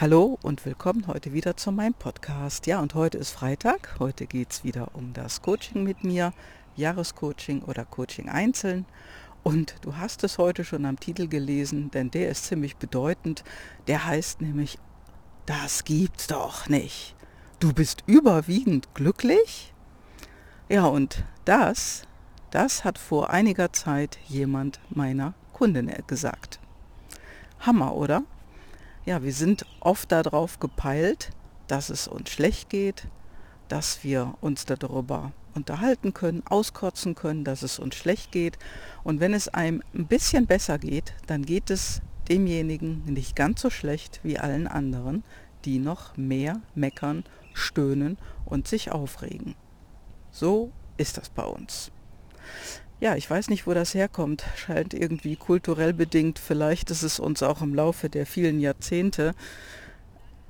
Hallo und willkommen heute wieder zu meinem Podcast. Ja, und heute ist Freitag. Heute geht es wieder um das Coaching mit mir, Jahrescoaching oder Coaching einzeln. Und du hast es heute schon am Titel gelesen, denn der ist ziemlich bedeutend. Der heißt nämlich, das gibt's doch nicht. Du bist überwiegend glücklich? Ja, und das, das hat vor einiger Zeit jemand meiner Kundin gesagt. Hammer, oder? Ja, wir sind oft darauf gepeilt, dass es uns schlecht geht, dass wir uns darüber unterhalten können, auskotzen können, dass es uns schlecht geht. Und wenn es einem ein bisschen besser geht, dann geht es demjenigen nicht ganz so schlecht wie allen anderen, die noch mehr meckern, stöhnen und sich aufregen. So ist das bei uns. Ja, ich weiß nicht, wo das herkommt. Scheint irgendwie kulturell bedingt. Vielleicht ist es uns auch im Laufe der vielen Jahrzehnte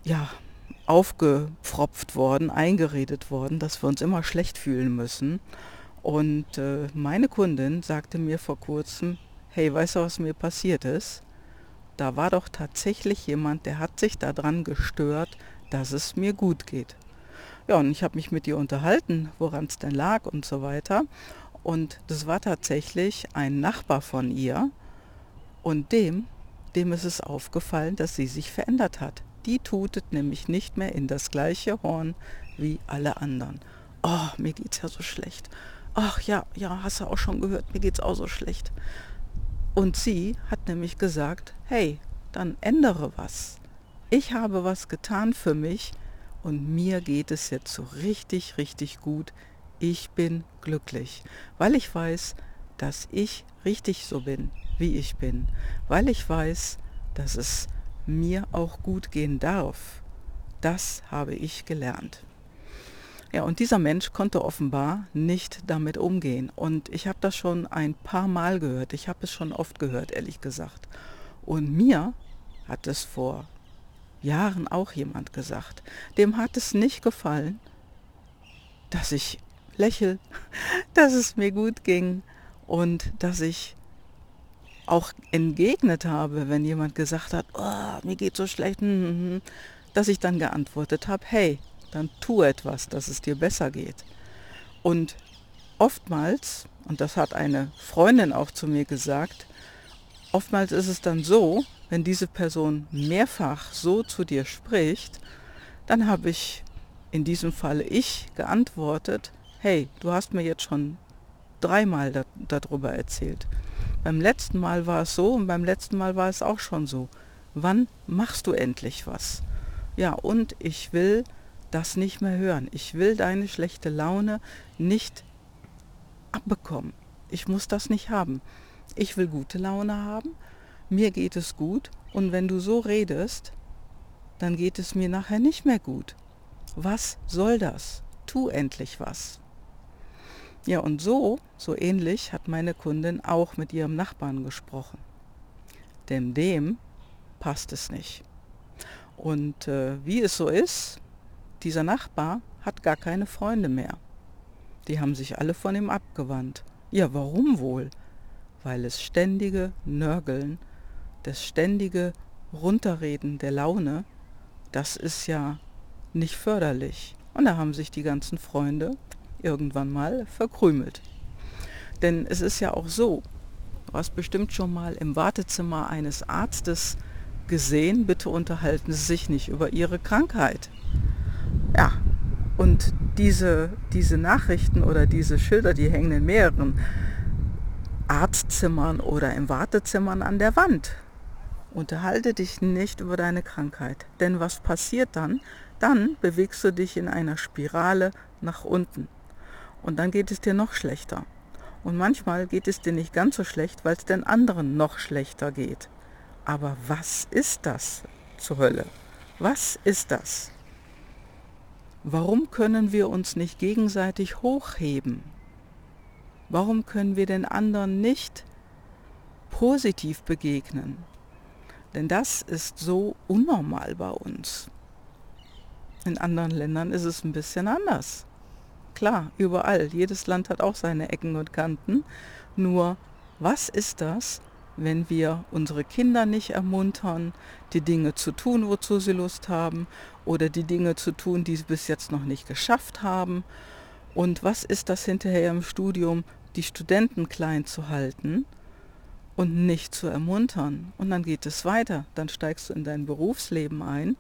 ja, aufgepfropft worden, eingeredet worden, dass wir uns immer schlecht fühlen müssen. Und äh, meine Kundin sagte mir vor kurzem, hey, weißt du, was mir passiert ist? Da war doch tatsächlich jemand, der hat sich daran gestört, dass es mir gut geht. Ja, und ich habe mich mit ihr unterhalten, woran es denn lag und so weiter. Und das war tatsächlich ein Nachbar von ihr und dem, dem ist es aufgefallen, dass sie sich verändert hat. Die tutet nämlich nicht mehr in das gleiche Horn wie alle anderen. Oh, mir geht's ja so schlecht. Ach ja, ja, hast du auch schon gehört, mir geht's auch so schlecht. Und sie hat nämlich gesagt, hey, dann ändere was. Ich habe was getan für mich und mir geht es jetzt so richtig, richtig gut ich bin glücklich, weil ich weiß, dass ich richtig so bin, wie ich bin, weil ich weiß, dass es mir auch gut gehen darf. Das habe ich gelernt. Ja, und dieser Mensch konnte offenbar nicht damit umgehen. Und ich habe das schon ein paar Mal gehört. Ich habe es schon oft gehört, ehrlich gesagt. Und mir hat es vor Jahren auch jemand gesagt. Dem hat es nicht gefallen, dass ich lächel, dass es mir gut ging und dass ich auch entgegnet habe, wenn jemand gesagt hat, oh, mir geht so schlecht, hm, hm, hm, dass ich dann geantwortet habe, hey, dann tu etwas, dass es dir besser geht. Und oftmals, und das hat eine Freundin auch zu mir gesagt, oftmals ist es dann so, wenn diese Person mehrfach so zu dir spricht, dann habe ich in diesem Fall ich geantwortet, hey, du hast mir jetzt schon dreimal da, darüber erzählt. Beim letzten Mal war es so und beim letzten Mal war es auch schon so. Wann machst du endlich was? Ja, und ich will das nicht mehr hören. Ich will deine schlechte Laune nicht abbekommen. Ich muss das nicht haben. Ich will gute Laune haben. Mir geht es gut. Und wenn du so redest, dann geht es mir nachher nicht mehr gut. Was soll das? Tu endlich was. Ja, und so, so ähnlich hat meine Kundin auch mit ihrem Nachbarn gesprochen. Denn dem passt es nicht. Und äh, wie es so ist, dieser Nachbar hat gar keine Freunde mehr. Die haben sich alle von ihm abgewandt. Ja, warum wohl? Weil es ständige Nörgeln, das ständige Runterreden der Laune, das ist ja nicht förderlich. Und da haben sich die ganzen Freunde irgendwann mal verkrümelt. Denn es ist ja auch so, du hast bestimmt schon mal im Wartezimmer eines Arztes gesehen, bitte unterhalten Sie sich nicht über Ihre Krankheit. Ja, und diese, diese Nachrichten oder diese Schilder, die hängen in mehreren Arztzimmern oder im Wartezimmern an der Wand. Unterhalte dich nicht über deine Krankheit. Denn was passiert dann? Dann bewegst du dich in einer Spirale nach unten. Und dann geht es dir noch schlechter. Und manchmal geht es dir nicht ganz so schlecht, weil es den anderen noch schlechter geht. Aber was ist das zur Hölle? Was ist das? Warum können wir uns nicht gegenseitig hochheben? Warum können wir den anderen nicht positiv begegnen? Denn das ist so unnormal bei uns. In anderen Ländern ist es ein bisschen anders klar, überall. Jedes Land hat auch seine Ecken und Kanten. Nur, was ist das, wenn wir unsere Kinder nicht ermuntern, die Dinge zu tun, wozu sie Lust haben, oder die Dinge zu tun, die sie bis jetzt noch nicht geschafft haben. Und was ist das hinterher im Studium, die Studenten klein zu halten und nicht zu ermuntern? Und dann geht es weiter, dann steigst du in dein Berufsleben ein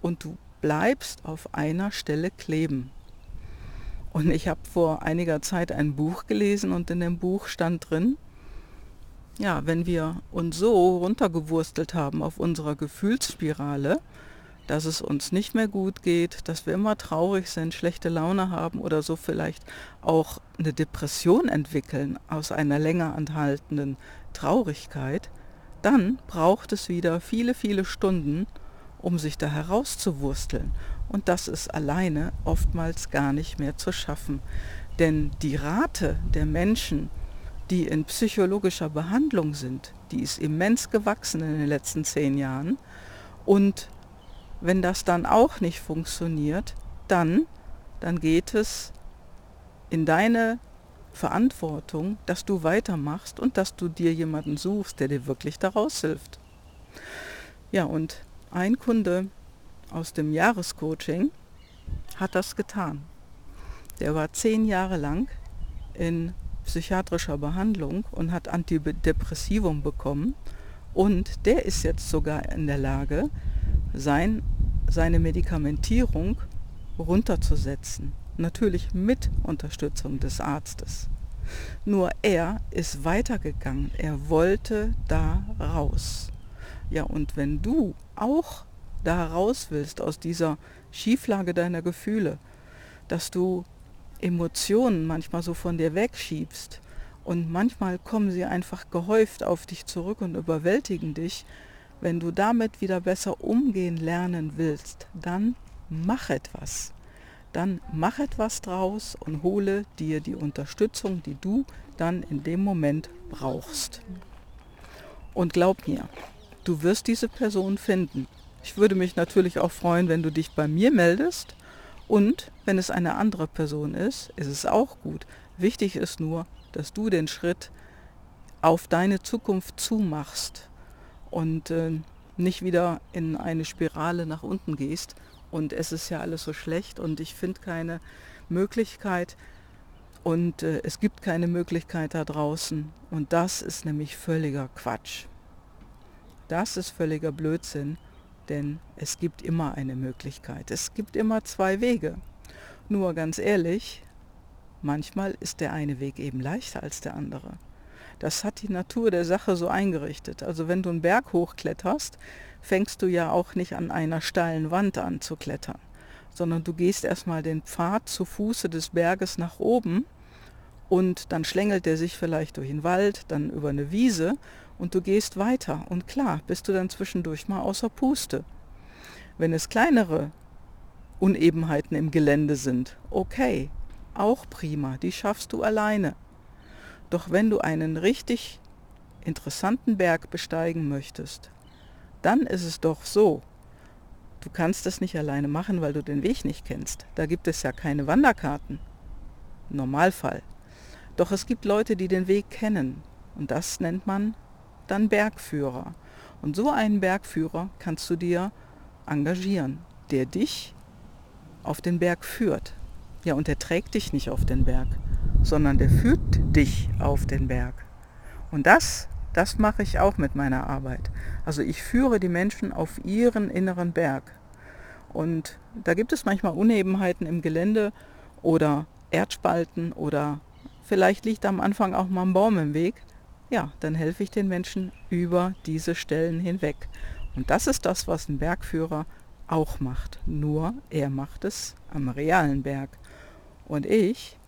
und du bleibst auf einer Stelle kleben. Und ich habe vor einiger Zeit ein Buch gelesen und in dem Buch stand drin, ja, wenn wir uns so runtergewurstelt haben auf unserer Gefühlsspirale, dass es uns nicht mehr gut geht, dass wir immer traurig sind, schlechte Laune haben oder so vielleicht auch eine Depression entwickeln aus einer länger anhaltenden Traurigkeit, dann braucht es wieder viele, viele Stunden, um sich da herauszuwursteln. Und das ist alleine oftmals gar nicht mehr zu schaffen. Denn die Rate der Menschen, die in psychologischer Behandlung sind, die ist immens gewachsen in den letzten zehn Jahren. Und wenn das dann auch nicht funktioniert, dann, dann geht es in deine Verantwortung, dass du weitermachst und dass du dir jemanden suchst, der dir wirklich daraus hilft. Ja, und ein Kunde aus dem Jahrescoaching hat das getan. Der war zehn Jahre lang in psychiatrischer Behandlung und hat Antidepressivum bekommen. Und der ist jetzt sogar in der Lage, sein, seine Medikamentierung runterzusetzen. Natürlich mit Unterstützung des Arztes. Nur er ist weitergegangen. Er wollte da raus. Ja, und wenn du auch da raus willst aus dieser Schieflage deiner Gefühle, dass du Emotionen manchmal so von dir wegschiebst und manchmal kommen sie einfach gehäuft auf dich zurück und überwältigen dich, wenn du damit wieder besser umgehen lernen willst, dann mach etwas. Dann mach etwas draus und hole dir die Unterstützung, die du dann in dem Moment brauchst. Und glaub mir, du wirst diese Person finden. Ich würde mich natürlich auch freuen, wenn du dich bei mir meldest und wenn es eine andere Person ist, ist es auch gut. Wichtig ist nur, dass du den Schritt auf deine Zukunft zumachst und äh, nicht wieder in eine Spirale nach unten gehst. Und es ist ja alles so schlecht und ich finde keine Möglichkeit und äh, es gibt keine Möglichkeit da draußen. Und das ist nämlich völliger Quatsch. Das ist völliger Blödsinn. Denn es gibt immer eine Möglichkeit. Es gibt immer zwei Wege. Nur ganz ehrlich, manchmal ist der eine Weg eben leichter als der andere. Das hat die Natur der Sache so eingerichtet. Also wenn du einen Berg hochkletterst, fängst du ja auch nicht an einer steilen Wand an zu klettern, sondern du gehst erstmal den Pfad zu Fuße des Berges nach oben und dann schlängelt er sich vielleicht durch den Wald, dann über eine Wiese und du gehst weiter. Und klar, bist du dann zwischendurch mal außer Puste. Wenn es kleinere Unebenheiten im Gelände sind, okay, auch prima, die schaffst du alleine. Doch wenn du einen richtig interessanten Berg besteigen möchtest, dann ist es doch so, du kannst das nicht alleine machen, weil du den Weg nicht kennst. Da gibt es ja keine Wanderkarten. Normalfall. Doch es gibt Leute, die den Weg kennen. Und das nennt man dann Bergführer. Und so einen Bergführer kannst du dir engagieren, der dich auf den Berg führt. Ja, und der trägt dich nicht auf den Berg, sondern der führt dich auf den Berg. Und das, das mache ich auch mit meiner Arbeit. Also ich führe die Menschen auf ihren inneren Berg. Und da gibt es manchmal Unebenheiten im Gelände oder Erdspalten oder vielleicht liegt am Anfang auch mal ein Baum im Weg ja, dann helfe ich den Menschen über diese Stellen hinweg. Und das ist das, was ein Bergführer auch macht. Nur er macht es am realen Berg. Und ich,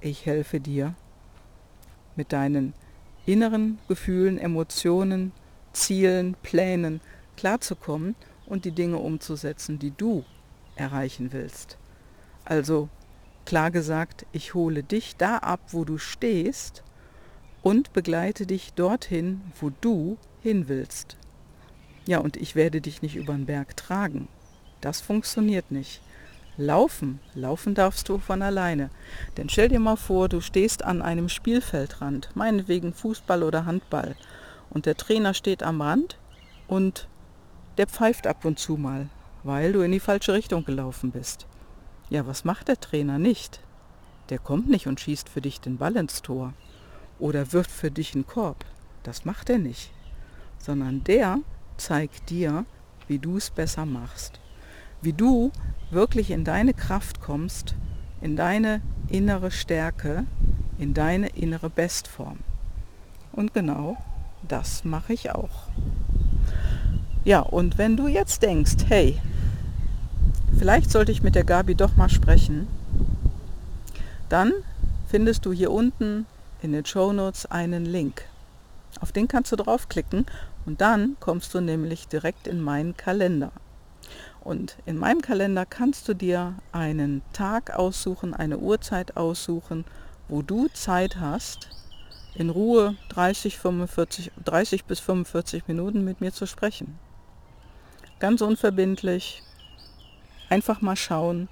ich helfe dir mit deinen inneren Gefühlen, Emotionen, Zielen, Plänen klarzukommen und die Dinge umzusetzen, die du erreichen willst. Also klar gesagt, ich hole dich da ab, wo du stehst und begleite dich dorthin, wo du hin willst. Ja, und ich werde dich nicht über den Berg tragen. Das funktioniert nicht. Laufen, laufen darfst du von alleine. Denn stell dir mal vor, du stehst an einem Spielfeldrand, meinetwegen Fußball oder Handball, und der Trainer steht am Rand und der pfeift ab und zu mal, weil du in die falsche Richtung gelaufen bist. Ja, was macht der Trainer nicht? Der kommt nicht und schießt für dich den Ball ins Tor oder wirft für dich einen Korb. Das macht er nicht, sondern der zeigt dir, wie du es besser machst, wie du wirklich in deine Kraft kommst, in deine innere Stärke, in deine innere Bestform. Und genau das mache ich auch. Ja, und wenn du jetzt denkst, hey, vielleicht sollte ich mit der Gabi doch mal sprechen, dann findest du hier unten in den Show Notes einen Link. Auf den kannst du draufklicken und dann kommst du nämlich direkt in meinen Kalender. Und in meinem Kalender kannst du dir einen Tag aussuchen, eine Uhrzeit aussuchen, wo du Zeit hast, in Ruhe 30, 45, 30 bis 45 Minuten mit mir zu sprechen. Ganz unverbindlich. Einfach mal schauen,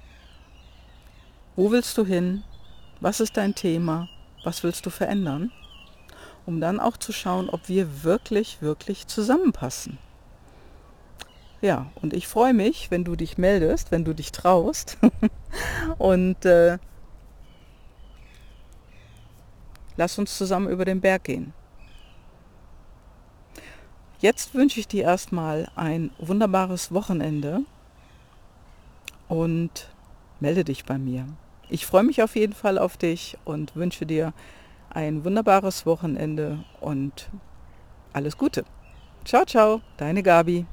wo willst du hin? Was ist dein Thema? Was willst du verändern? Um dann auch zu schauen, ob wir wirklich, wirklich zusammenpassen. Ja, und ich freue mich, wenn du dich meldest, wenn du dich traust. und äh, lass uns zusammen über den Berg gehen. Jetzt wünsche ich dir erstmal ein wunderbares Wochenende und melde dich bei mir. Ich freue mich auf jeden Fall auf dich und wünsche dir ein wunderbares Wochenende und alles Gute. Ciao, ciao, deine Gabi.